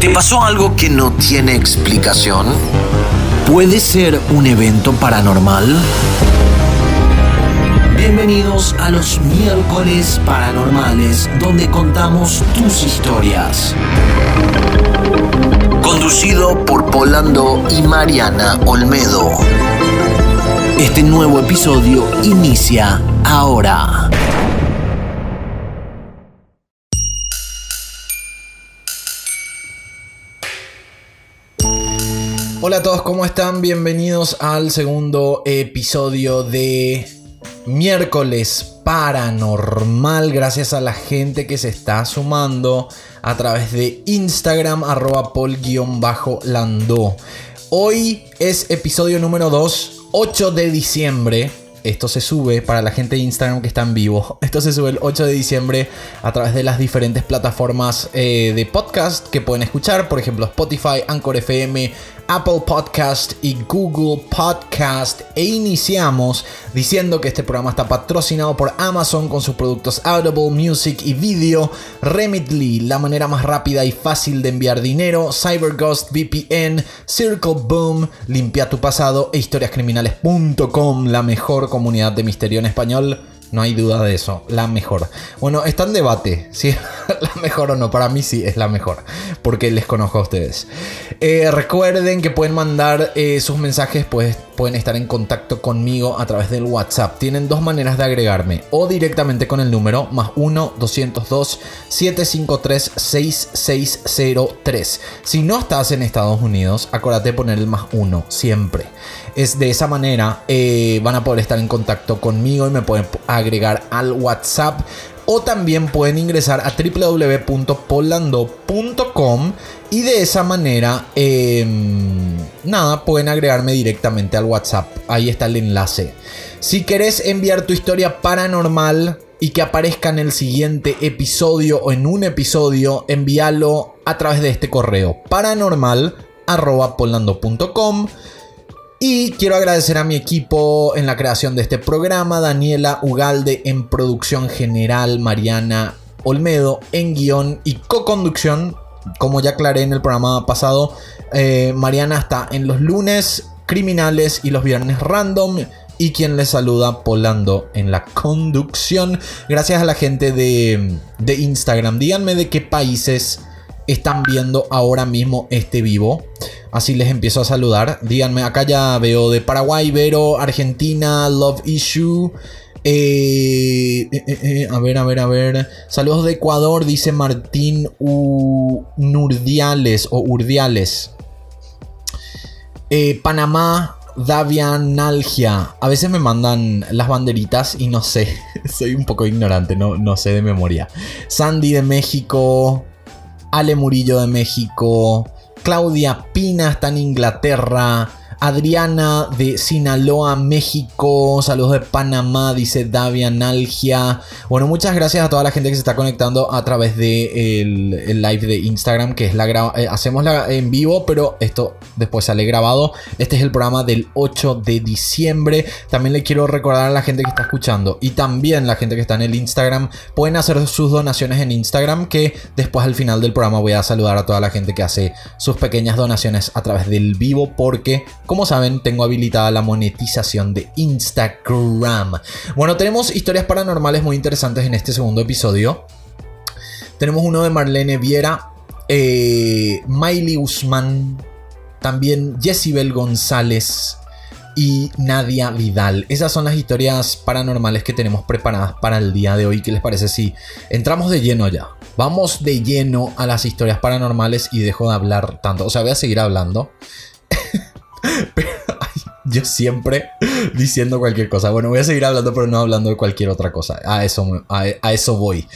¿Te pasó algo que no tiene explicación? ¿Puede ser un evento paranormal? Bienvenidos a los miércoles paranormales donde contamos tus historias. Conducido por Polando y Mariana Olmedo. Este nuevo episodio inicia ahora. Hola a todos, ¿cómo están? Bienvenidos al segundo episodio de miércoles paranormal. Gracias a la gente que se está sumando a través de Instagram, arroba pol-landó. Hoy es episodio número 2, 8 de diciembre. Esto se sube para la gente de Instagram que está en vivo. Esto se sube el 8 de diciembre a través de las diferentes plataformas eh, de podcast que pueden escuchar. Por ejemplo, Spotify, Anchor FM, Apple Podcast y Google Podcast. E iniciamos diciendo que este programa está patrocinado por Amazon con sus productos Audible, Music y Video. Remitly, la manera más rápida y fácil de enviar dinero. CyberGhost VPN, Circle Boom, Limpia tu pasado e historiascriminales.com, la mejor comunidad de misterio en español. No hay duda de eso, la mejor. Bueno, está en debate si es la mejor o no. Para mí sí es la mejor, porque les conozco a ustedes. Eh, recuerden que pueden mandar eh, sus mensajes, pues pueden estar en contacto conmigo a través del WhatsApp. Tienen dos maneras de agregarme, o directamente con el número más 1-202-753-6603. Si no estás en Estados Unidos, acuérdate de poner el más 1 siempre. Es de esa manera eh, van a poder estar en contacto conmigo y me pueden agregar al WhatsApp. O también pueden ingresar a www.polando.com y de esa manera, em, nada, pueden agregarme directamente al WhatsApp. Ahí está el enlace. Si querés enviar tu historia paranormal y que aparezca en el siguiente episodio o en un episodio, envíalo a través de este correo paranormal.polando.com. Y quiero agradecer a mi equipo en la creación de este programa, Daniela Ugalde en producción general, Mariana Olmedo en guion y co-conducción. Como ya aclaré en el programa pasado, eh, Mariana está en los lunes criminales y los viernes random. Y quien les saluda, Polando en la conducción. Gracias a la gente de, de Instagram. Díganme de qué países están viendo ahora mismo este vivo. Así les empiezo a saludar. Díganme, acá ya veo de Paraguay, Vero, Argentina, Love Issue. Eh, eh, eh, a ver, a ver, a ver. Saludos de Ecuador, dice Martín Nurdiales o Urdiales. Panamá, Davian Nalgia. A veces me mandan las banderitas y no sé. Soy un poco ignorante, no, no sé de memoria. Sandy de México. Ale Murillo de México, Claudia Pina está en Inglaterra, Adriana de Sinaloa, México. Saludos de Panamá, dice Davia Nalgia. Bueno, muchas gracias a toda la gente que se está conectando a través de el, live de Instagram, que es la eh, hacemos la en vivo, pero esto después sale grabado. Este es el programa del 8 de diciembre. También le quiero recordar a la gente que está escuchando y también la gente que está en el Instagram, pueden hacer sus donaciones en Instagram, que después al final del programa voy a saludar a toda la gente que hace sus pequeñas donaciones a través del vivo, porque como saben, tengo habilitada la monetización de Instagram. Bueno, tenemos historias paranormales muy interesantes en este segundo episodio. Tenemos uno de Marlene Viera, eh, Miley Usman, también Jessibel González y Nadia Vidal. Esas son las historias paranormales que tenemos preparadas para el día de hoy. ¿Qué les parece si entramos de lleno ya? Vamos de lleno a las historias paranormales y dejo de hablar tanto. O sea, voy a seguir hablando. yo siempre diciendo cualquier cosa. Bueno, voy a seguir hablando, pero no hablando de cualquier otra cosa. A eso, a, eso voy.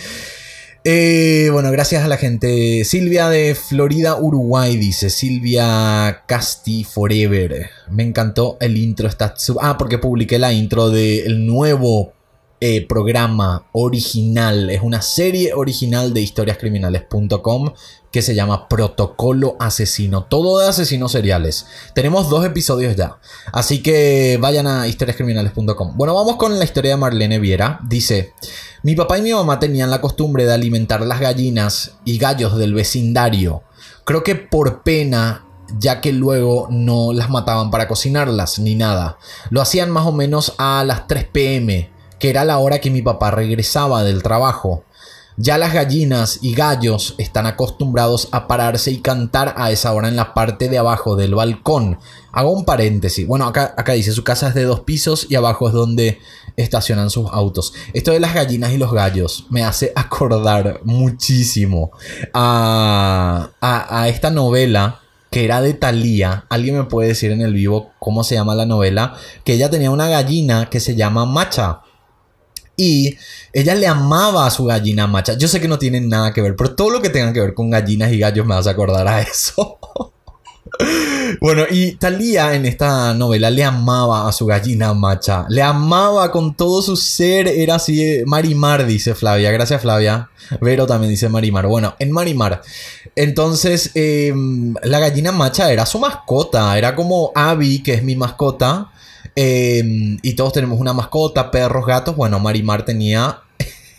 Eh, bueno, gracias a la gente. Silvia de Florida, Uruguay, dice. Silvia Casti Forever. Me encantó el intro. Está ah, porque publiqué la intro del nuevo eh, programa original. Es una serie original de historiascriminales.com que se llama Protocolo Asesino. Todo de asesinos seriales. Tenemos dos episodios ya. Así que vayan a historiascriminales.com. Bueno, vamos con la historia de Marlene Viera. Dice, mi papá y mi mamá tenían la costumbre de alimentar las gallinas y gallos del vecindario. Creo que por pena ya que luego no las mataban para cocinarlas ni nada. Lo hacían más o menos a las 3 pm, que era la hora que mi papá regresaba del trabajo. Ya las gallinas y gallos están acostumbrados a pararse y cantar a esa hora en la parte de abajo del balcón. Hago un paréntesis. Bueno, acá, acá dice, su casa es de dos pisos y abajo es donde estacionan sus autos. Esto de las gallinas y los gallos me hace acordar muchísimo a, a, a esta novela que era de Thalía. ¿Alguien me puede decir en el vivo cómo se llama la novela? Que ella tenía una gallina que se llama Macha. Y ella le amaba a su gallina macha. Yo sé que no tienen nada que ver, pero todo lo que tenga que ver con gallinas y gallos me a acordar a eso. bueno, y Talía en esta novela le amaba a su gallina macha. Le amaba con todo su ser. Era así. Marimar, dice Flavia. Gracias, Flavia. Vero también dice Marimar. Bueno, en Marimar. Entonces, em, la gallina macha era su mascota. Era como Abby, que es mi mascota. Em, y todos tenemos una mascota, perros, gatos. Bueno, Marimar tenía.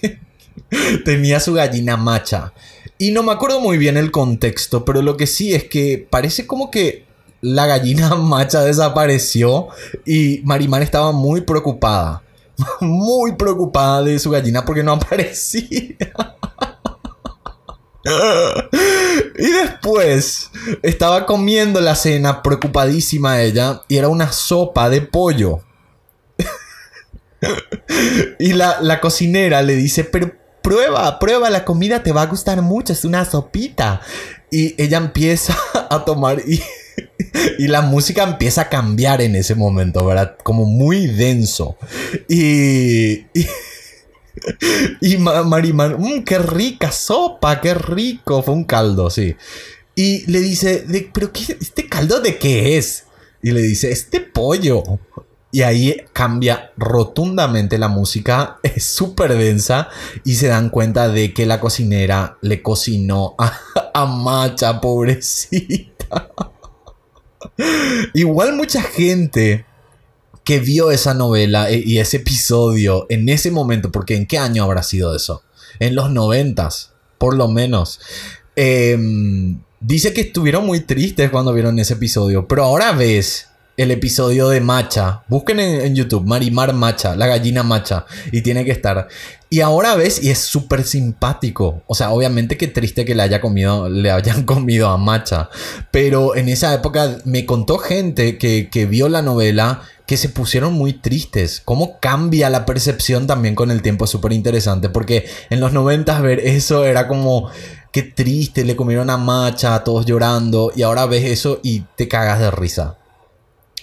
tenía su gallina macha. Y no me acuerdo muy bien el contexto, pero lo que sí es que parece como que la gallina macha desapareció y Marimar estaba muy preocupada. Muy preocupada de su gallina porque no aparecía. Y después estaba comiendo la cena preocupadísima ella y era una sopa de pollo. y la, la, cocinera le dice, pero prueba, prueba, la comida te va a gustar mucho, es una sopita. Y ella empieza a tomar y, y la música empieza a cambiar en ese momento, ¿verdad? Como muy denso. y, y y Marimar, mmm, qué rica sopa, qué rico. Fue un caldo, sí. Y le dice, ¿pero qué, este caldo de qué es? Y le dice, este pollo. Y ahí cambia rotundamente la música, es súper densa y se dan cuenta de que la cocinera le cocinó a, a Macha, pobrecita. Igual mucha gente que vio esa novela eh, y ese episodio en ese momento, porque ¿en qué año habrá sido eso? En los noventas, por lo menos. Em, dice que estuvieron muy tristes cuando vieron ese episodio, pero ahora ves el episodio de Macha. Busquen en, YouTube, Marimar Macha, la gallina Macha, y tiene que estar. Y ahora ves, y es súper simpático. O sea, obviamente que triste que le haya comido, le hayan comido a Macha. Pero en esa época me contó gente que, que vio la novela que se pusieron muy tristes. Cómo cambia la percepción también con el tiempo es súper interesante. Porque en los 90 ver eso era como qué triste, le comieron a Macha, todos llorando. Y ahora ves eso y te cagas de risa.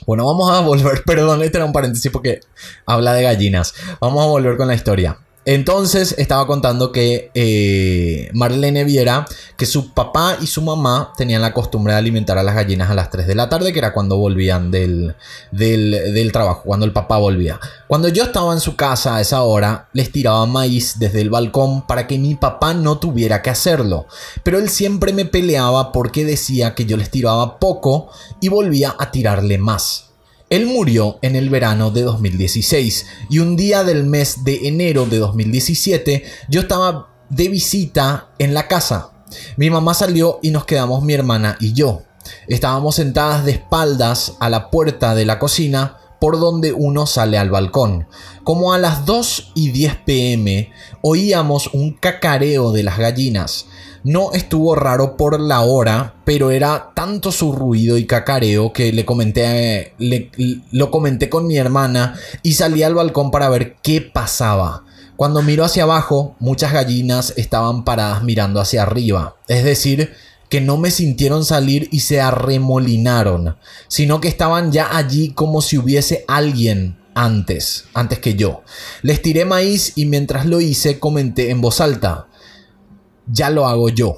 Bueno, vamos a volver, perdón, este era un paréntesis porque habla de gallinas. Vamos a volver con la historia. Entonces estaba contando que eh, Marlene viera que su papá y su mamá tenían la costumbre de alimentar a las gallinas a las 3 de la tarde, que era cuando volvían del, del, del, trabajo, cuando el papá volvía. Cuando yo estaba en su casa a esa hora, les tiraba maíz desde el balcón para que mi papá no tuviera que hacerlo. Pero él siempre me peleaba porque decía que yo les tiraba poco y volvía a tirarle más. Él murió en el verano de 2016 y un día del mes de enero de 2017 yo estaba de visita en la casa. Mi mamá salió y nos quedamos mi hermana y yo. Estábamos sentadas de espaldas a la puerta de la cocina por donde uno sale al balcón. Como a las 2 y 10 pm oíamos un cacareo de las gallinas. No estuvo raro por la hora, pero era tanto su ruido y cacareo que le comenté, lo comenté con mi hermana y salí al balcón para ver qué pasaba. Cuando miro hacia abajo, muchas gallinas estaban paradas mirando hacia arriba. Es decir, que no me sintieron salir y se arremolinaron, sino que estaban ya allí como si hubiese alguien antes, antes que yo. Les tiré maíz y mientras lo hice comenté en voz alta ya lo hago yo.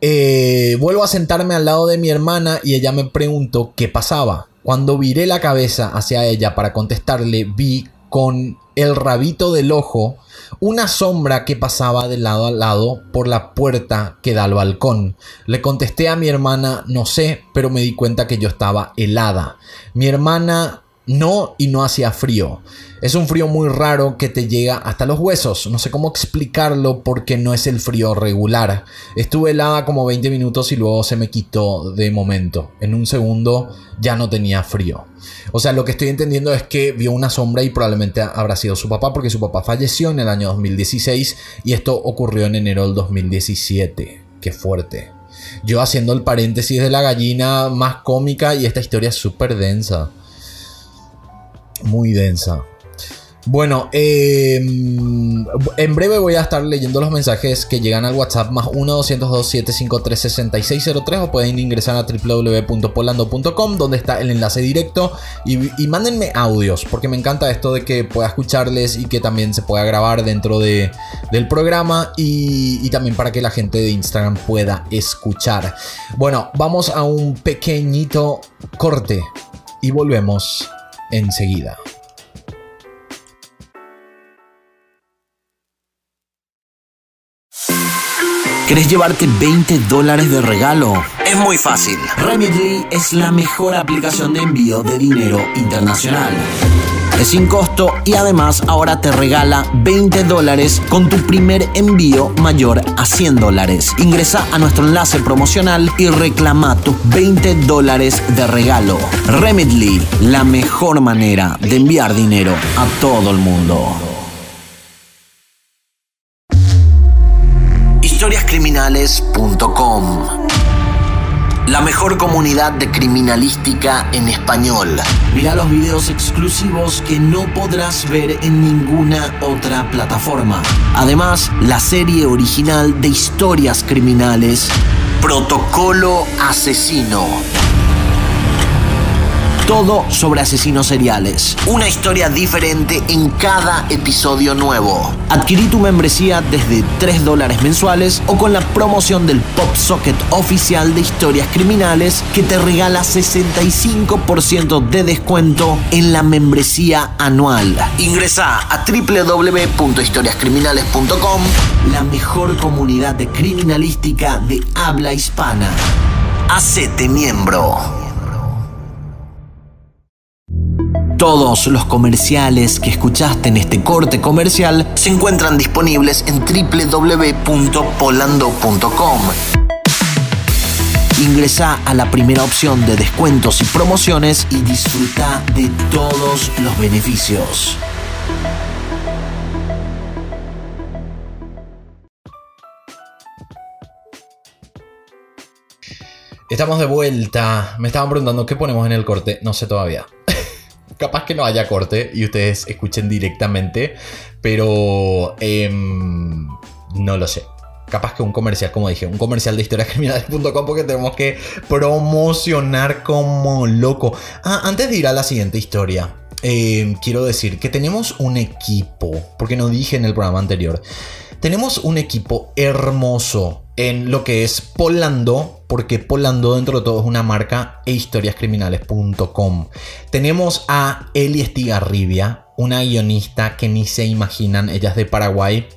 Eh, vuelvo a sentarme al lado de mi hermana y ella me preguntó qué pasaba. Cuando viré la cabeza hacia ella para contestarle, vi con el rabito del ojo una sombra que pasaba de lado a lado por la puerta que da al balcón. Le contesté a mi hermana, no sé, pero me di cuenta que yo estaba helada. Mi hermana No, y no hacía frío. Es un frío muy raro que te llega hasta los huesos. No sé cómo explicarlo porque no es el frío regular. Estuve helada como 20 minutos y luego se me quitó de momento. En un segundo ya no tenía frío. O sea, lo que estoy entendiendo es que vio una sombra y probablemente habrá sido su papá porque su papá falleció en el año 2016 y esto ocurrió en enero del 2017. Qué fuerte. Yo haciendo el paréntesis de la gallina más cómica y esta historia es súper densa. Muy densa. Bueno, em, en breve voy a estar leyendo los mensajes que llegan al WhatsApp más 1-202-753-6603 o pueden ingresar a www.polando.com donde está el enlace directo y, mándenme audios porque me encanta esto de que pueda escucharles y que también se pueda grabar dentro de, del programa y también para que la gente de Instagram pueda escuchar. Bueno, vamos a un pequeñito corte y volvemos enseguida. ¿Querés llevarte 20 dólares de regalo? Es muy fácil. Remitly es la mejor aplicación de envío de dinero internacional. Es sin costo y además ahora te regala 20 dólares con tu primer envío mayor a 100 dólares. Ingresa a nuestro enlace promocional y reclama tus 20 dólares de regalo. Remitly, la mejor manera de enviar dinero a todo el mundo. historiascriminales.com La mejor comunidad de criminalística en español. Mira los videos exclusivos que no podrás ver en ninguna otra plataforma. Además, la serie original de historias criminales Protocolo Asesino. Todo sobre asesinos seriales. Una historia diferente en cada episodio nuevo. Adquirí tu membresía desde 3 dólares mensuales o con la promoción del Pop Socket oficial de historias criminales que te regala 65% de descuento en la membresía anual. Ingresa a www.historiascriminales.com La mejor comunidad de criminalística de habla hispana. Hacete miembro. Todos los comerciales que escuchaste en este corte comercial se encuentran disponibles en www.polando.com. Ingresa a la primera opción de descuentos y promociones y disfruta de todos los beneficios. Estamos de vuelta. Me estaban preguntando qué ponemos en el corte. No sé todavía. Capaz que no haya corte y ustedes escuchen directamente, pero em, no lo sé. Capaz que un comercial, como dije, un comercial de historiascriminales.com porque tenemos que promocionar como loco. Ah, antes de ir a la siguiente historia, em, quiero decir que tenemos un equipo, porque no dije en el programa anterior, tenemos un equipo hermoso en lo que es Polando, porque Polando dentro de todo es una marca e historiascriminales.com. Tenemos a Eli Estigarribia, una guionista que ni se imaginan, ella es de Paraguay.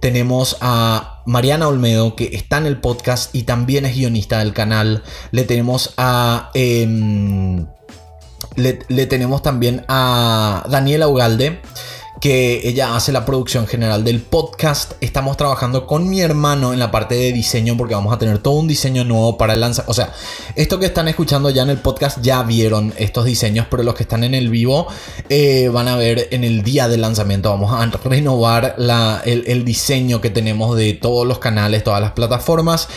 Tenemos a Mariana Olmedo, que está en el podcast y también es guionista del canal. Le tenemos a... Em, le, le tenemos también a Daniela Ugalde que ella hace la producción general del podcast. Estamos trabajando con mi hermano en la parte de diseño porque vamos a tener todo un diseño nuevo para el lanzamiento. O sea, esto que están escuchando ya en el podcast ya vieron estos diseños, pero los que están en el vivo eh, van a ver en el día del lanzamiento. Vamos a renovar el diseño que tenemos de todos los canales, todas las plataformas.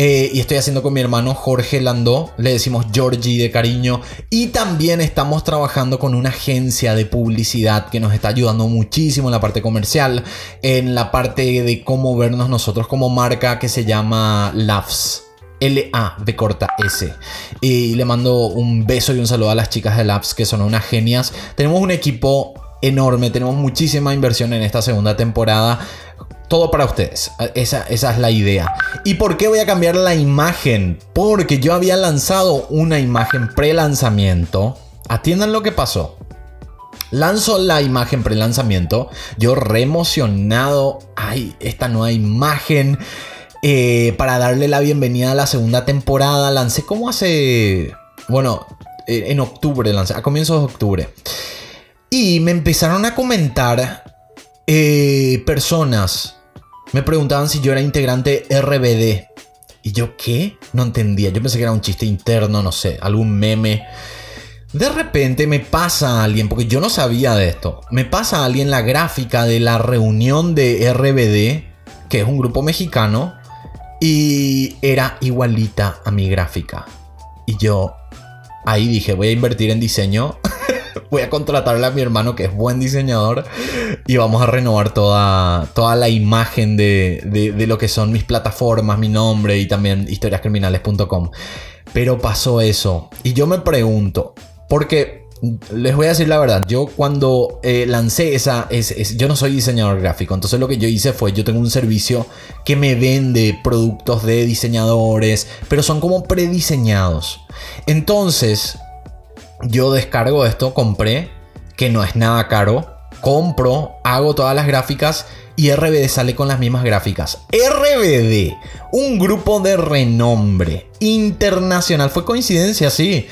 Eh, y estoy haciendo con mi hermano Jorge Landó, le decimos Georgie de cariño. Y también estamos trabajando con una agencia de publicidad que nos está ayudando muchísimo en la parte comercial, en la parte de cómo vernos nosotros como marca que se llama Labs. L-A de corta S. Y le mando un beso y un saludo a las chicas de Labs que son unas genias. Tenemos un equipo enorme, tenemos muchísima inversión en esta segunda temporada todo para ustedes. Esa, es la idea. ¿Y por qué voy a cambiar la imagen? Porque yo había lanzado una imagen pre-lanzamiento. Atiendan lo que pasó. Lanzo la imagen pre-lanzamiento. Yo re emocionado. Ay, esta nueva imagen. Eh, para darle la bienvenida a la segunda temporada. Lancé como hace... Bueno, eh, en octubre lancé, a comienzos de octubre. Y me empezaron a comentar eh, personas. Me preguntaban si yo era integrante RBD. Y yo, ¿qué? No entendía. Yo pensé que era un chiste interno, no sé, algún meme. De repente me pasa a alguien, porque yo no sabía de esto, me pasa a alguien la gráfica de la reunión de RBD, que es un grupo mexicano, y era igualita a mi gráfica. Y yo ahí dije, voy a invertir en diseño, voy a contratarle a mi hermano que es buen diseñador y vamos a renovar toda, toda la imagen de, de lo que son mis plataformas, mi nombre y también historiascriminales.com. Pero pasó eso. Y yo me pregunto, porque les voy a decir la verdad, yo cuando eh, lancé esa, es, yo no soy diseñador gráfico, entonces lo que yo hice fue, yo tengo un servicio que me vende productos de diseñadores, pero son como prediseñados. Entonces, yo descargo esto, compré, que no es nada caro, compro, hago todas las gráficas y RBD sale con las mismas gráficas. RBD, un grupo de renombre internacional, fue coincidencia, sí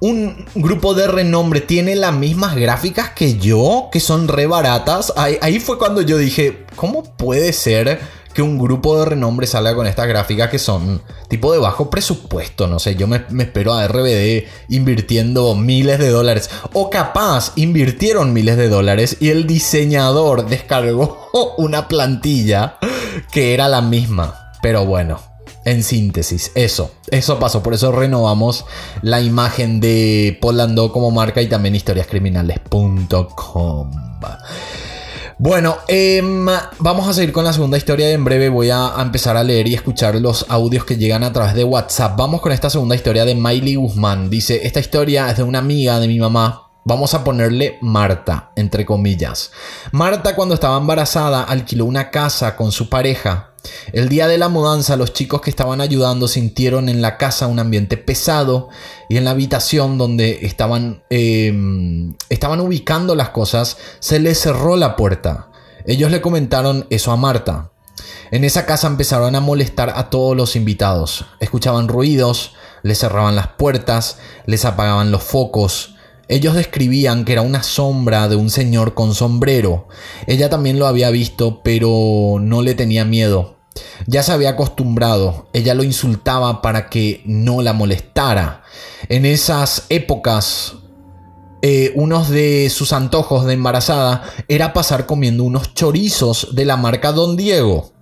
un grupo de renombre tiene las mismas gráficas que yo, que son re baratas. Ahí, fue cuando yo dije, ¿cómo puede ser que un grupo de renombre salga con estas gráficas que son tipo de bajo presupuesto? No sé, yo me, espero a RBD invirtiendo miles de dólares. O capaz invirtieron miles de dólares y el diseñador descargó una plantilla que era la misma. Pero bueno, en síntesis, eso, eso pasó. Por eso renovamos la imagen de Polando como marca y también historiascriminales.com. Bueno, em, vamos a seguir con la segunda historia. En breve voy a, empezar a leer y escuchar los audios que llegan a través de WhatsApp. Vamos con esta segunda historia de Miley Guzmán. Dice, esta historia es de una amiga de mi mamá. Vamos a ponerle Marta, entre comillas. Marta cuando estaba embarazada alquiló una casa con su pareja el día de la mudanza, los chicos que estaban ayudando sintieron en la casa un ambiente pesado y en la habitación donde estaban, em, estaban ubicando las cosas se les cerró la puerta. Ellos le comentaron eso a Marta. En esa casa empezaron a molestar a todos los invitados. Escuchaban ruidos, les cerraban las puertas, les apagaban los focos. Ellos describían que era una sombra de un señor con sombrero. Ella también lo había visto, pero no le tenía miedo. Ya se había acostumbrado, ella lo insultaba para que no la molestara. En esas épocas, eh, uno de sus antojos de embarazada era pasar comiendo unos chorizos de la marca Don Diego.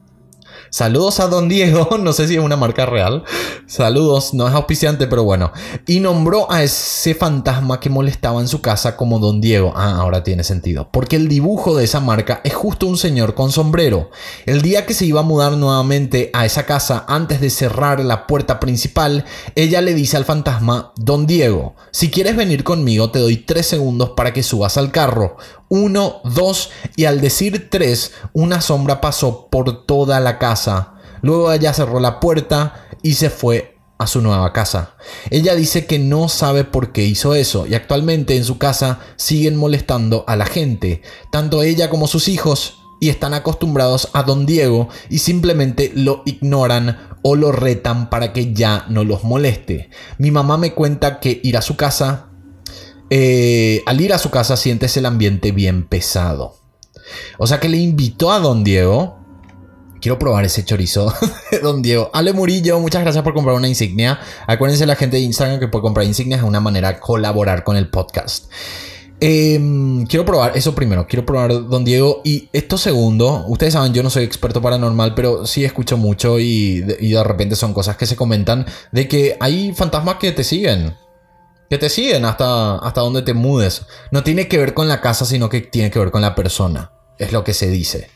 Saludos a Don Diego, no sé si es una marca real. Saludos, no es auspiciante, pero bueno. Y nombró a ese fantasma que molestaba en su casa como Don Diego. Ah, ahora tiene sentido. Porque el dibujo de esa marca es justo un señor con sombrero. El día que se iba a mudar nuevamente a esa casa antes de cerrar la puerta principal, ella le dice al fantasma, Don Diego, si quieres venir conmigo te doy tres segundos para que subas al carro. Uno, dos, y al decir tres, una sombra pasó por toda la casa. Luego ella cerró la puerta y se fue a su nueva casa. Ella dice que no sabe por qué hizo eso y actualmente en su casa siguen molestando a la gente, tanto ella como sus hijos, y están acostumbrados a don Diego y simplemente lo ignoran o lo retan para que ya no los moleste. Mi mamá me cuenta que ir a su casa eh, al ir a su casa sientes el ambiente bien pesado. O sea que le invitó a Don Diego. Quiero probar ese chorizo de Don Diego. Ale Murillo, muchas gracias por comprar una insignia. Acuérdense la gente de Instagram que puede comprar insignias es una manera de colaborar con el podcast. Em, quiero probar eso primero, quiero probar Don Diego y esto segundo, ustedes saben, yo no soy experto paranormal, pero sí escucho mucho y, y de repente son cosas que se comentan de que hay fantasmas que te siguen. Que te siguen hasta, hasta donde te mudes. No tiene que ver con la casa, sino que tiene que ver con la persona. Es lo que se dice.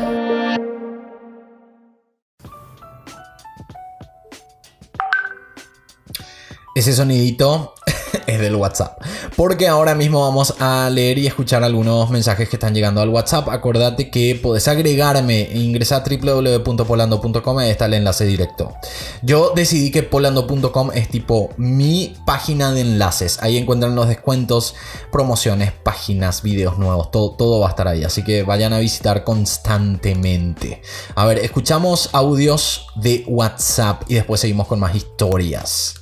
Ese sonidito es del WhatsApp. Porque ahora mismo vamos a leer y escuchar algunos mensajes que están llegando al WhatsApp. Acordate que puedes agregarme e ingresar a www.polando.com. Ahí está el enlace directo. Yo decidí que polando.com es tipo mi página de enlaces. Ahí encuentran los descuentos, promociones, páginas, videos nuevos. Todo, todo va a estar ahí. Así que vayan a visitar constantemente. A ver, escuchamos audios de WhatsApp y después seguimos con más historias.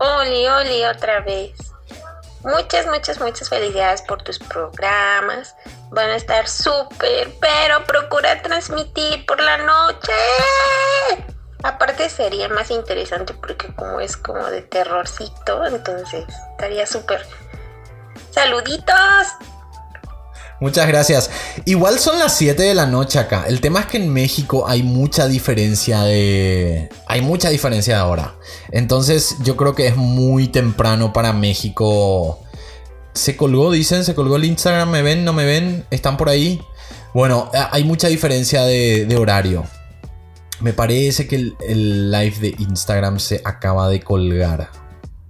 Oli, Oli, otra vez. Muchas, muchas, muchas felicidades por tus programas. Van a estar súper, pero procura transmitir por la noche. Aparte sería más interesante porque como es como de terrorcito, entonces estaría súper. Saluditos. Muchas gracias. Igual son las 7 de la noche acá. El tema es que en México hay mucha diferencia de... Hay mucha diferencia de hora. Entonces yo creo que es muy temprano para México. Se colgó, dicen, se colgó el Instagram. ¿Me ven? ¿No me ven? ¿Están por ahí? Bueno, hay mucha diferencia de, horario. Me parece que el, el live de Instagram se acaba de colgar.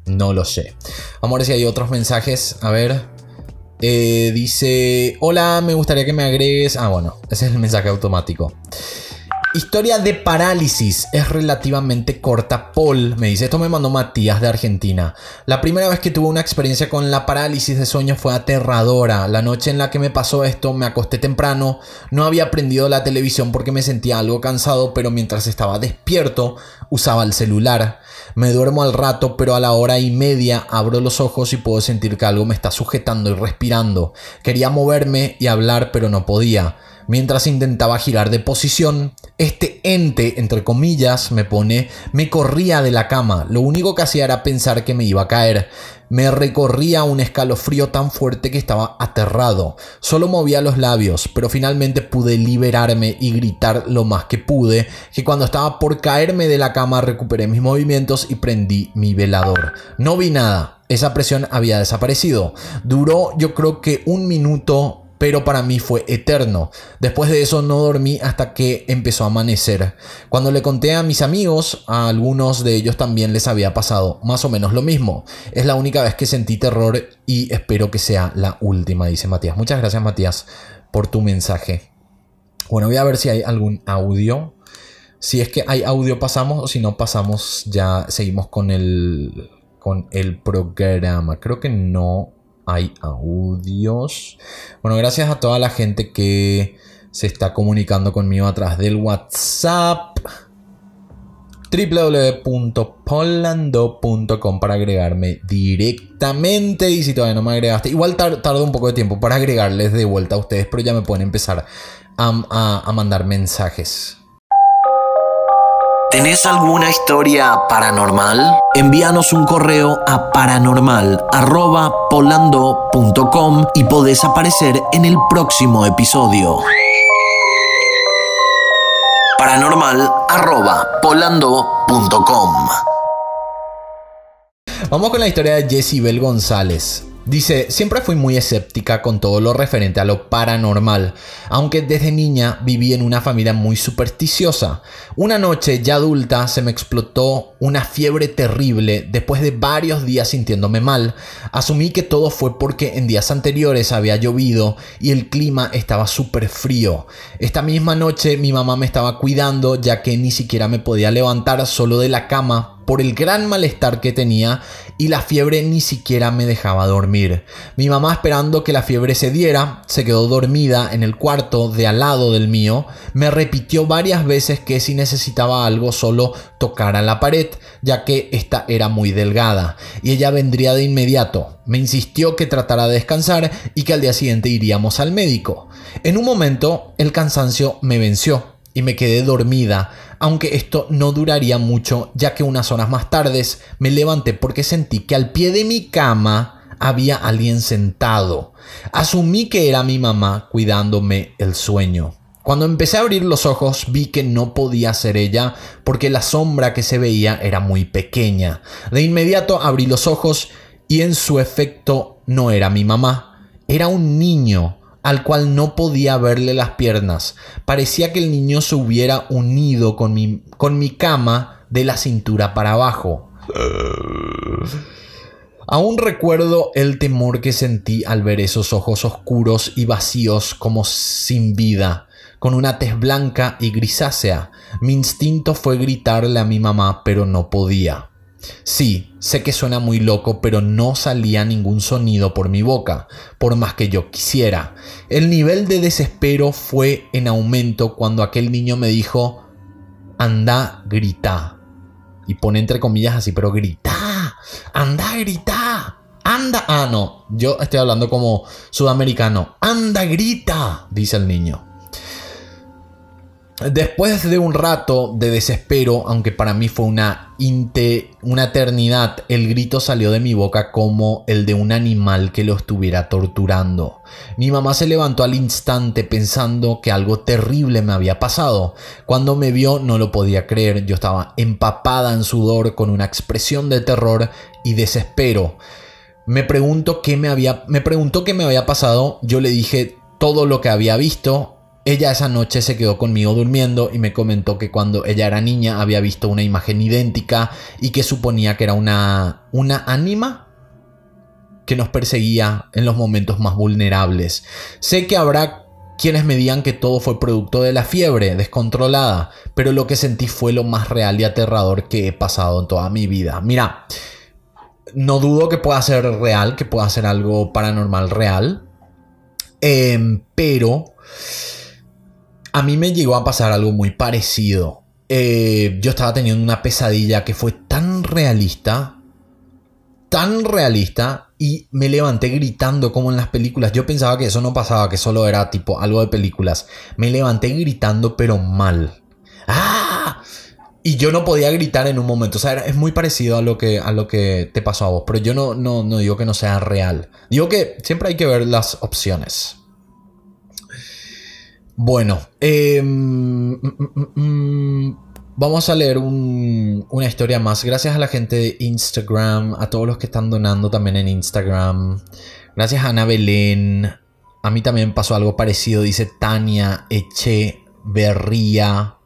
No lo sé. Vamos a ver si hay otros mensajes. A ver. Eh, dice, hola, me gustaría que me agregues... Ah, bueno, ese es el mensaje automático. Historia de parálisis es relativamente corta. Paul me dice, esto me mandó Matías de Argentina. La primera vez que tuve una experiencia con la parálisis de sueño fue aterradora. La noche en la que me pasó esto me acosté temprano, no había prendido la televisión porque me sentía algo cansado, pero mientras estaba despierto usaba el celular. Me duermo al rato, pero a la hora y media abro los ojos y puedo sentir que algo me está sujetando y respirando. Quería moverme y hablar, pero no podía. Mientras intentaba girar de posición, este ente, entre comillas, me pone, me corría de la cama. Lo único que hacía era pensar que me iba a caer. Me recorría un escalofrío tan fuerte que estaba aterrado. Solo movía los labios, pero finalmente pude liberarme y gritar lo más que pude, que cuando estaba por caerme de la cama recuperé mis movimientos y prendí mi velador. No vi nada. Esa presión había desaparecido. Duró yo creo que un minuto pero para mí fue eterno. Después de eso no dormí hasta que empezó a amanecer. Cuando le conté a mis amigos, a algunos de ellos también les había pasado más o menos lo mismo. Es la única vez que sentí terror y espero que sea la última, dice Matías. Muchas gracias Matías por tu mensaje. Bueno, voy a ver si hay algún audio. Si es que hay audio pasamos o si no pasamos ya seguimos con el con el programa. Creo que no hay audios. Bueno, gracias a toda la gente que se está comunicando conmigo a través del WhatsApp. www.polando.com para agregarme directamente. Y si todavía no me agregaste igual tarda un poco de tiempo para agregarles de vuelta a ustedes pero ya me pueden empezar a mandar mensajes ¿Tenés alguna historia paranormal? Envíanos un correo a paranormal.polando.com y podés aparecer en el próximo episodio. Paranormal.polando.com Vamos con la historia de Jessie Bell González. Dice, siempre fui muy escéptica con todo lo referente a lo paranormal, aunque desde niña viví en una familia muy supersticiosa. Una noche ya adulta se me explotó una fiebre terrible después de varios días sintiéndome mal. Asumí que todo fue porque en días anteriores había llovido y el clima estaba súper frío. Esta misma noche mi mamá me estaba cuidando ya que ni siquiera me podía levantar solo de la cama por el gran malestar que tenía y la fiebre ni siquiera me dejaba dormir. Mi mamá esperando que la fiebre se diera, se quedó dormida en el cuarto de al lado del mío, me repitió varias veces que si necesitaba algo solo tocara la pared, ya que esta era muy delgada, y ella vendría de inmediato. Me insistió que tratara de descansar y que al día siguiente iríamos al médico. En un momento el cansancio me venció y me quedé dormida aunque esto no duraría mucho ya que unas horas más tarde me levanté porque sentí que al pie de mi cama había alguien sentado. Asumí que era mi mamá cuidándome el sueño. Cuando empecé a abrir los ojos vi que no podía ser ella porque la sombra que se veía era muy pequeña. De inmediato abrí los ojos y en su efecto no era mi mamá, era un niño al cual no podía verle las piernas. Parecía que el niño se hubiera unido con mi, con mi cama de la cintura para abajo. Aún recuerdo el temor que sentí al ver esos ojos oscuros y vacíos como sin vida, con una tez blanca y grisácea. Mi instinto fue gritarle a mi mamá, pero no podía. Sí, sé que suena muy loco, pero no salía ningún sonido por mi boca, por más que yo quisiera. El nivel de desespero fue en aumento cuando aquel niño me dijo, anda, grita. Y pone entre comillas así, pero grita, anda, grita, anda. Ah, no, yo estoy hablando como sudamericano. Anda, grita, dice el niño. Después de un rato de desespero, aunque para mí fue una, una eternidad, el grito salió de mi boca como el de un animal que lo estuviera torturando. Mi mamá se levantó al instante pensando que algo terrible me había pasado. Cuando me vio no lo podía creer, yo estaba empapada en sudor con una expresión de terror y desespero. Me, pregunto qué me, había, me preguntó qué me había pasado, yo le dije todo lo que había visto ella esa noche se quedó conmigo durmiendo y me comentó que cuando ella era niña había visto una imagen idéntica y que suponía que era una, una ánima que nos perseguía en los momentos más vulnerables. Sé que habrá quienes me digan que todo fue producto de la fiebre descontrolada, pero lo que sentí fue lo más real y aterrador que he pasado en toda mi vida. Mira, no dudo que pueda ser real, que pueda ser algo paranormal real, em, pero a mí me llegó a pasar algo muy parecido. Eh, yo estaba teniendo una pesadilla que fue tan realista, tan realista, y me levanté gritando como en las películas. Yo pensaba que eso no pasaba, que solo era tipo algo de películas. Me levanté gritando, pero mal. ¡Ah! Y yo no podía gritar en un momento. O sea, es muy parecido a lo que, a lo que te pasó a vos. Pero yo no, no, no digo que no sea real. Digo que siempre hay que ver las opciones. Bueno, em, mm, mm, mm, vamos a leer una historia más. Gracias a la gente de Instagram, a todos los que están donando también en Instagram. Gracias a Ana Belén. A mí también pasó algo parecido, dice Tania Echeverría.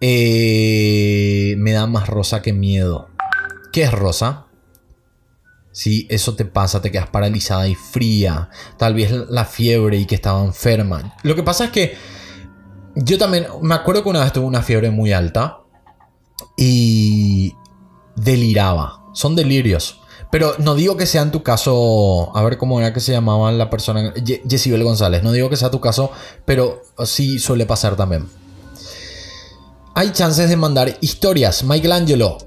Eh, me da más rosa que miedo. ¿Qué es rosa? Si eso te pasa, te quedas paralizada y fría. Tal vez la fiebre y que estaba enferma. Lo que pasa es que yo también me acuerdo que una vez tuve una fiebre muy alta y deliraba. Son delirios. Pero no digo que sea en tu caso. A ver cómo era que se llamaba la persona. Jessibel González. No digo que sea tu caso, pero sí suele pasar también. Hay chances de mandar historias. Michelangelo,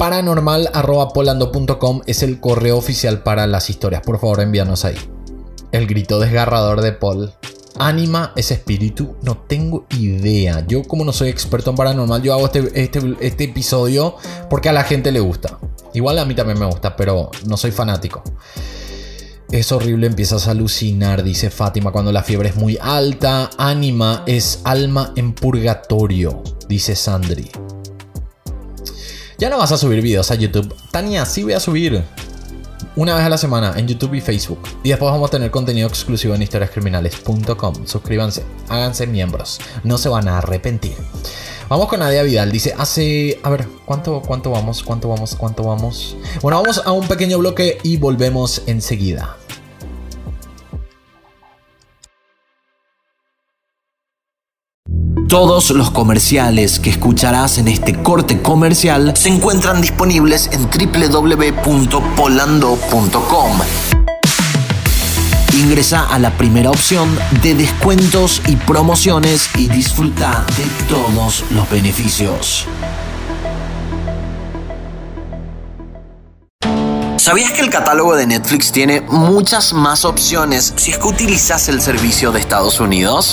paranormal.polando.com es el correo oficial para las historias. Por favor, envíanos ahí. El grito desgarrador de Paul. Anima ese espíritu, no tengo idea. Yo como no soy experto en paranormal, yo hago este, este, este episodio porque a la gente le gusta. Igual a mí también me gusta, pero no soy fanático. Es horrible, empiezas a alucinar, dice Fátima, cuando la fiebre es muy alta. Anima es alma en purgatorio, dice Sandri. Ya no vas a subir videos a YouTube. Tania, sí voy a subir. Una vez a la semana en YouTube y Facebook. Y después vamos a tener contenido exclusivo en historiascriminales.com. Suscríbanse, háganse miembros. No se van a arrepentir. Vamos con Nadia Vidal. Dice, hace... A ver, ¿cuánto, cuánto vamos? ¿Cuánto vamos? ¿Cuánto vamos? Bueno, vamos a un pequeño bloque y volvemos enseguida. Todos los comerciales que escucharás en este corte comercial se encuentran disponibles en www.polando.com. Ingresa a la primera opción de descuentos y promociones y disfruta de todos los beneficios. ¿Sabías que el catálogo de Netflix tiene muchas más opciones si es que utilizas el servicio de Estados Unidos?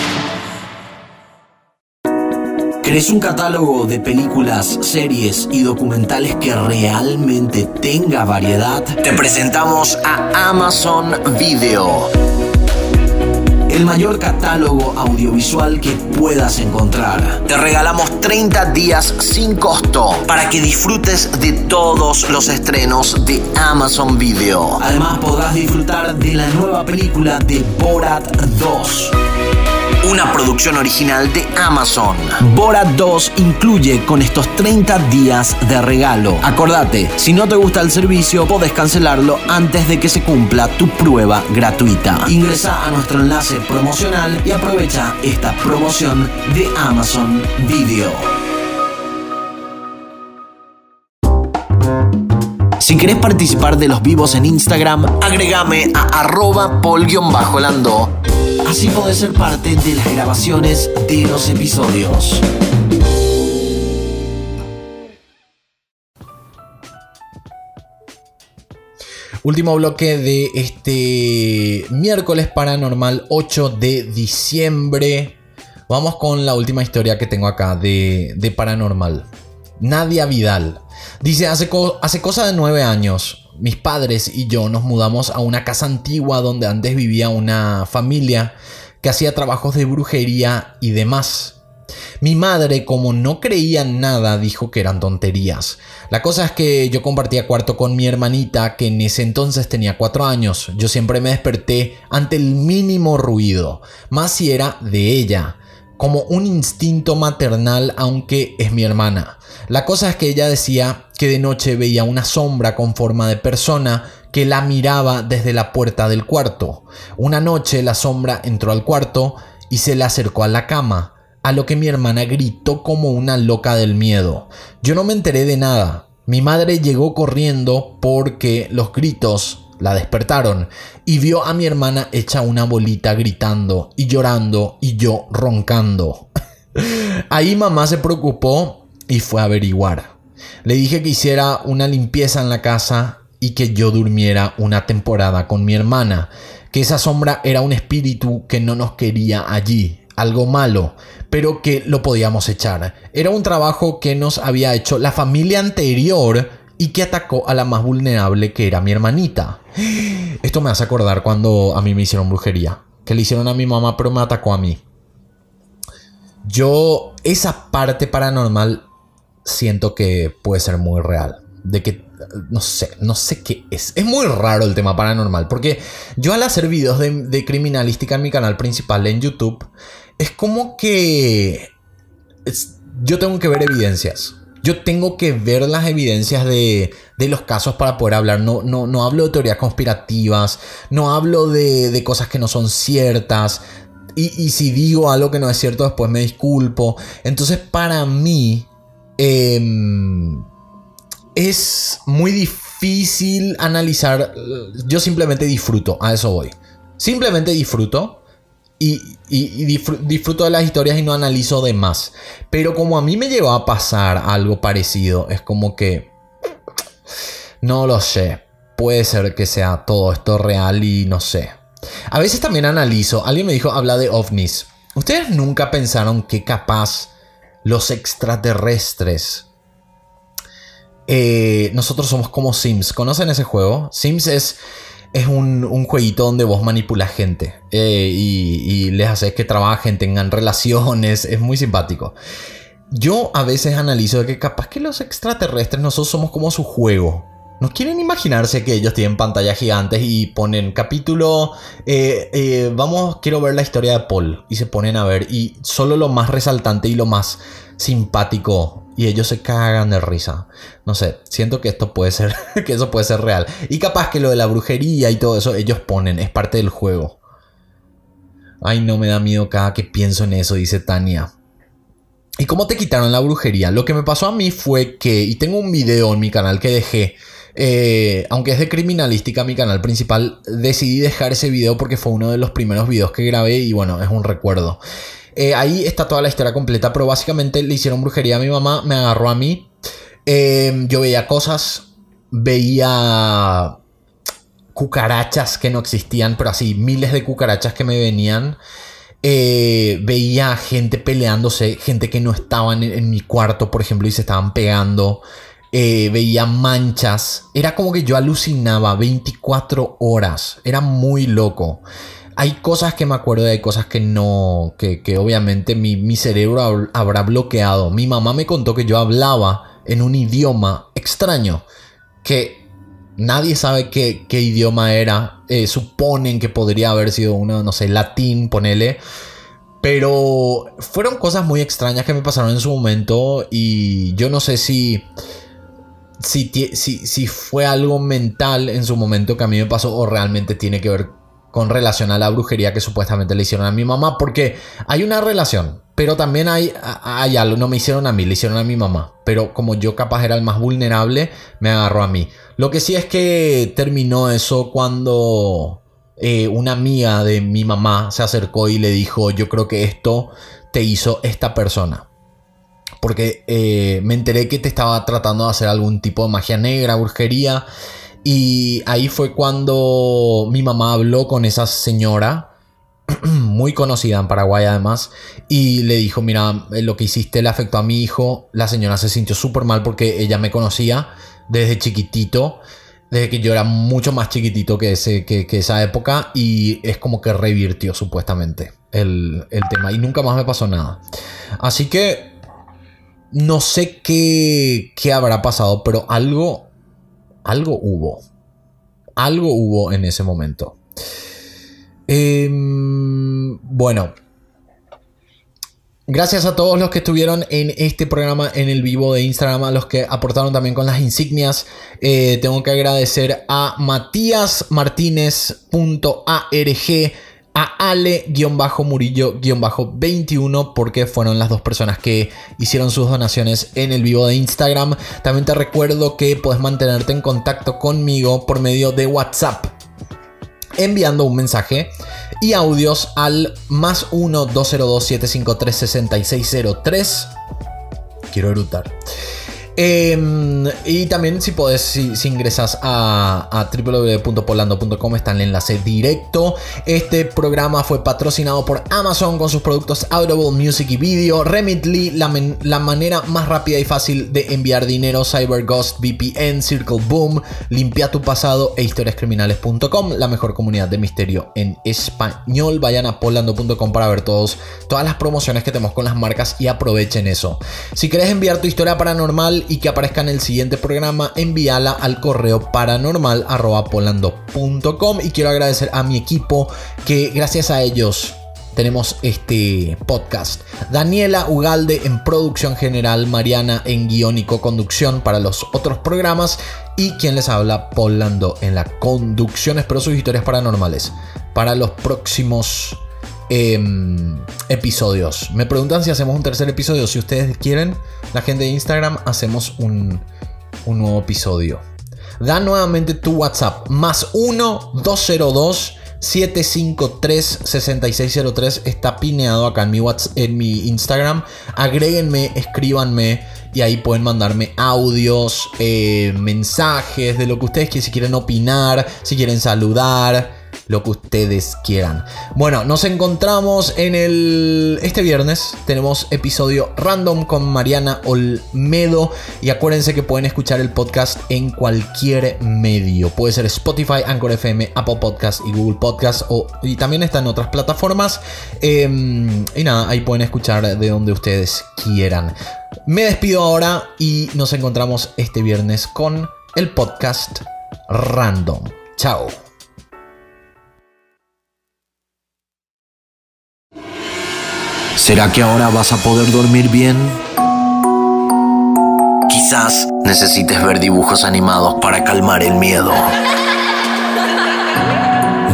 ¿Crees un catálogo de películas, series y documentales que realmente tenga variedad? Te presentamos a Amazon Video el mayor catálogo audiovisual que puedas encontrar. Te regalamos 30 días sin costo para que disfrutes de todos los estrenos de Amazon Video. Además podrás disfrutar de la nueva película de Borat 2 una producción original de Amazon. Borat 2 incluye con estos 30 días de regalo. Acordate, si no te gusta el servicio, podés cancelarlo antes de que se cumpla tu prueba gratuita. Ingresa a nuestro enlace promocional y aprovecha esta promoción de Amazon Video. Si querés participar de los vivos en Instagram, agregame a arroba pol-lando Así podés ser parte de las grabaciones de los episodios. Último bloque de este miércoles paranormal 8 de diciembre. Vamos con la última historia que tengo acá de, paranormal. Nadia Vidal. Dice, hace, hace cosa de nueve años, mis padres y yo nos mudamos a una casa antigua donde antes vivía una familia que hacía trabajos de brujería y demás. Mi madre, como no creía en nada, dijo que eran tonterías. La cosa es que yo compartía cuarto con mi hermanita, que en ese entonces tenía cuatro años. Yo siempre me desperté ante el mínimo ruido, más si era de ella, como un instinto maternal, aunque es mi hermana. La cosa es que ella decía que de noche veía una sombra con forma de persona que la miraba desde la puerta del cuarto. Una noche la sombra entró al cuarto y se le acercó a la cama, a lo que mi hermana gritó como una loca del miedo. Yo no me enteré de nada. Mi madre llegó corriendo porque los gritos la despertaron y vio a mi hermana hecha una bolita gritando y llorando y yo roncando. Ahí mamá se preocupó y fue a averiguar. Le dije que hiciera una limpieza en la casa y que yo durmiera una temporada con mi hermana, que esa sombra era un espíritu que no nos quería allí, algo malo, pero que lo podíamos echar. Era un trabajo que nos había hecho la familia anterior y que atacó a la más vulnerable que era mi hermanita. Esto me hace acordar cuando a mí me hicieron brujería, que le hicieron a mi mamá pero me atacó a mí. Yo esa parte paranormal siento que puede ser muy real. De que, no sé, no sé qué es. Es muy raro el tema paranormal. Porque yo al hacer videos de, criminalística en mi canal principal en YouTube, es como que... yo tengo que ver evidencias. Yo tengo que ver las evidencias de, de los casos para poder hablar. No, no, no hablo de teorías conspirativas, no hablo de, de cosas que no son ciertas. Y, y, si digo algo que no es cierto, después me disculpo. Entonces, para mí, Em, es muy difícil analizar. Yo simplemente disfruto, a eso voy. Simplemente disfruto y, disfruto de las historias y no analizo de más. Pero como a mí me llevó a pasar algo parecido, es como que... No lo sé. Puede ser que sea todo esto real y no sé. A veces también analizo. Alguien me dijo, habla de ovnis. ¿Ustedes nunca pensaron que capaz los extraterrestres. Eh, nosotros somos como Sims. ¿Conocen ese juego? Sims es, es un, un jueguito donde vos manipulas gente eh, y, les haces que trabajen, tengan relaciones. Es muy simpático. Yo a veces analizo que capaz que los extraterrestres nosotros somos como su juego. ¿No quieren imaginarse que ellos tienen pantallas gigantes y ponen capítulo, eh, eh, vamos, quiero ver la historia de Paul y se ponen a ver y solo lo más resaltante y lo más simpático y ellos se cagan de risa. No sé, siento que esto puede ser, que eso puede ser real. Y capaz que lo de la brujería y todo eso ellos ponen, es parte del juego. Ay, no me da miedo cada que pienso en eso, dice Tania. ¿Y cómo te quitaron la brujería? Lo que me pasó a mí fue que, y tengo un video en mi canal que dejé, eh, aunque es de criminalística mi canal principal, decidí dejar ese video porque fue uno de los primeros videos que grabé y bueno, es un recuerdo. Eh, ahí está toda la historia completa, pero básicamente le hicieron brujería a mi mamá, me agarró a mí. Em, yo veía cosas, veía cucarachas que no existían, pero así miles de cucarachas que me venían. Eh, veía gente peleándose, gente que no estaban en, mi cuarto, por ejemplo, y se estaban pegando. Eh, veía manchas. Era como que yo alucinaba 24 horas. Era muy loco. Hay cosas que me acuerdo y hay cosas que no, que, obviamente mi, mi cerebro habrá bloqueado. Mi mamá me contó que yo hablaba en un idioma extraño que Nadie sabe qué, idioma era. Eh, suponen que podría haber sido uno, no sé, latín, ponele. Pero fueron cosas muy extrañas que me pasaron en su momento. Y yo no sé si, si, si, si fue algo mental en su momento que a mí me pasó o realmente tiene que ver con relación a la brujería que supuestamente le hicieron a mi mamá. Porque hay una relación. Pero también hay, hay algo, no me hicieron a mí, le hicieron a mi mamá. Pero como yo capaz era el más vulnerable, me agarró a mí. Lo que sí es que terminó eso cuando eh, una amiga de mi mamá se acercó y le dijo, yo creo que esto te hizo esta persona. Porque eh, me enteré que te estaba tratando de hacer algún tipo de magia negra, brujería. Y ahí fue cuando mi mamá habló con esa señora muy conocida en Paraguay además, y le dijo, mira, eh, lo que hiciste le afectó a mi hijo, la señora se sintió súper mal porque ella me conocía desde chiquitito, desde que yo era mucho más chiquitito que, ese, que, esa época, y es como que revirtió supuestamente el, el tema, y nunca más me pasó nada. Así que no sé qué, qué habrá pasado, pero algo, algo hubo. Algo hubo en ese momento. Em, bueno. Gracias a todos los que estuvieron en este programa en el vivo de Instagram, a los que aportaron también con las insignias. Eh, tengo que agradecer a Matías Martínez.arg, a Ale-Murillo-21, porque fueron las dos personas que hicieron sus donaciones en el vivo de Instagram. También te recuerdo que puedes mantenerte en contacto conmigo por medio de WhatsApp enviando un mensaje y audios al más 1 202 753 6603. Quiero erutar. Em, y también si puedes, si, ingresas a, a www.polando.com está el enlace directo. Este programa fue patrocinado por Amazon con sus productos Audible Music y Video, Remitly, la, la manera más rápida y fácil de enviar dinero, CyberGhost, VPN, Circle Boom, Limpia tu pasado e historiascriminales.com, la mejor comunidad de misterio en español. Vayan a polando.com para ver todos, todas las promociones que tenemos con las marcas y aprovechen eso. Si quieres enviar tu historia paranormal y que aparezca en el siguiente programa, envíala al correo paranormal.polando.com. Y quiero agradecer a mi equipo que gracias a ellos tenemos este podcast. Daniela Ugalde en producción general, Mariana en guion y co-conducción para los otros programas y quien les habla, Polando en la conducción. Espero sus historias paranormales para los próximos Em, episodios. Me preguntan si hacemos un tercer episodio. Si ustedes quieren, la gente de Instagram, hacemos un, nuevo episodio. Da nuevamente tu WhatsApp. Más 1-202. 753-6603 está pineado acá en mi, WhatsApp, en mi Instagram. Agréguenme, escríbanme y ahí pueden mandarme audios, eh, mensajes de lo que ustedes quieran, si quieren opinar, si quieren saludar lo que ustedes quieran. Bueno, nos encontramos en el... Este viernes tenemos episodio random con Mariana Olmedo y acuérdense que pueden escuchar el podcast en cualquier medio. Puede ser Spotify, Anchor FM, Apple Podcast y Google Podcast o, y también está en otras plataformas. Em, y nada, ahí pueden escuchar de donde ustedes quieran. Me despido ahora y nos encontramos este viernes con el podcast random. Chao. ¿Será que ahora vas a poder dormir bien? Quizás necesites ver dibujos animados para calmar el miedo.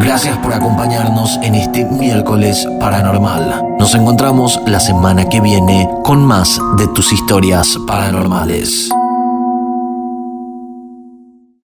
Gracias por acompañarnos en este miércoles paranormal. Nos encontramos la semana que viene con más de tus historias paranormales.